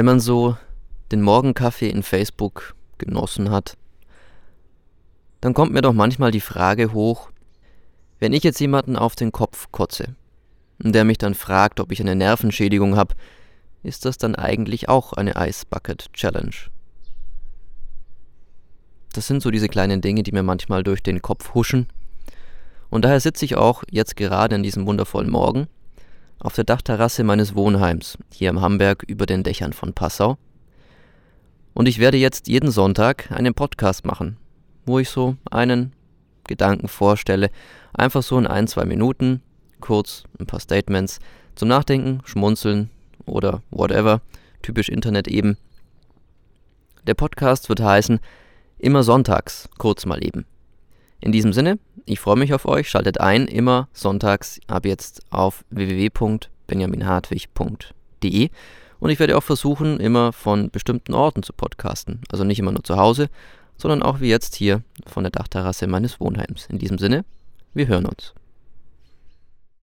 Wenn man so den Morgenkaffee in Facebook genossen hat, dann kommt mir doch manchmal die Frage hoch, wenn ich jetzt jemanden auf den Kopf kotze, der mich dann fragt, ob ich eine Nervenschädigung habe, ist das dann eigentlich auch eine Ice Bucket Challenge? Das sind so diese kleinen Dinge, die mir manchmal durch den Kopf huschen. Und daher sitze ich auch jetzt gerade an diesem wundervollen Morgen auf der Dachterrasse meines Wohnheims hier am Hamberg über den Dächern von Passau. Und ich werde jetzt jeden Sonntag einen Podcast machen, wo ich so einen Gedanken vorstelle, einfach so in ein, zwei Minuten, kurz ein paar Statements zum Nachdenken, Schmunzeln oder whatever, typisch Internet eben. Der Podcast wird heißen Immer sonntags, kurz mal eben. In diesem Sinne, ich freue mich auf euch, schaltet ein, immer sonntags ab jetzt auf www.benjaminhartwig.de und ich werde auch versuchen, immer von bestimmten Orten zu podcasten. Also nicht immer nur zu Hause, sondern auch wie jetzt hier von der Dachterrasse meines Wohnheims. In diesem Sinne, wir hören uns.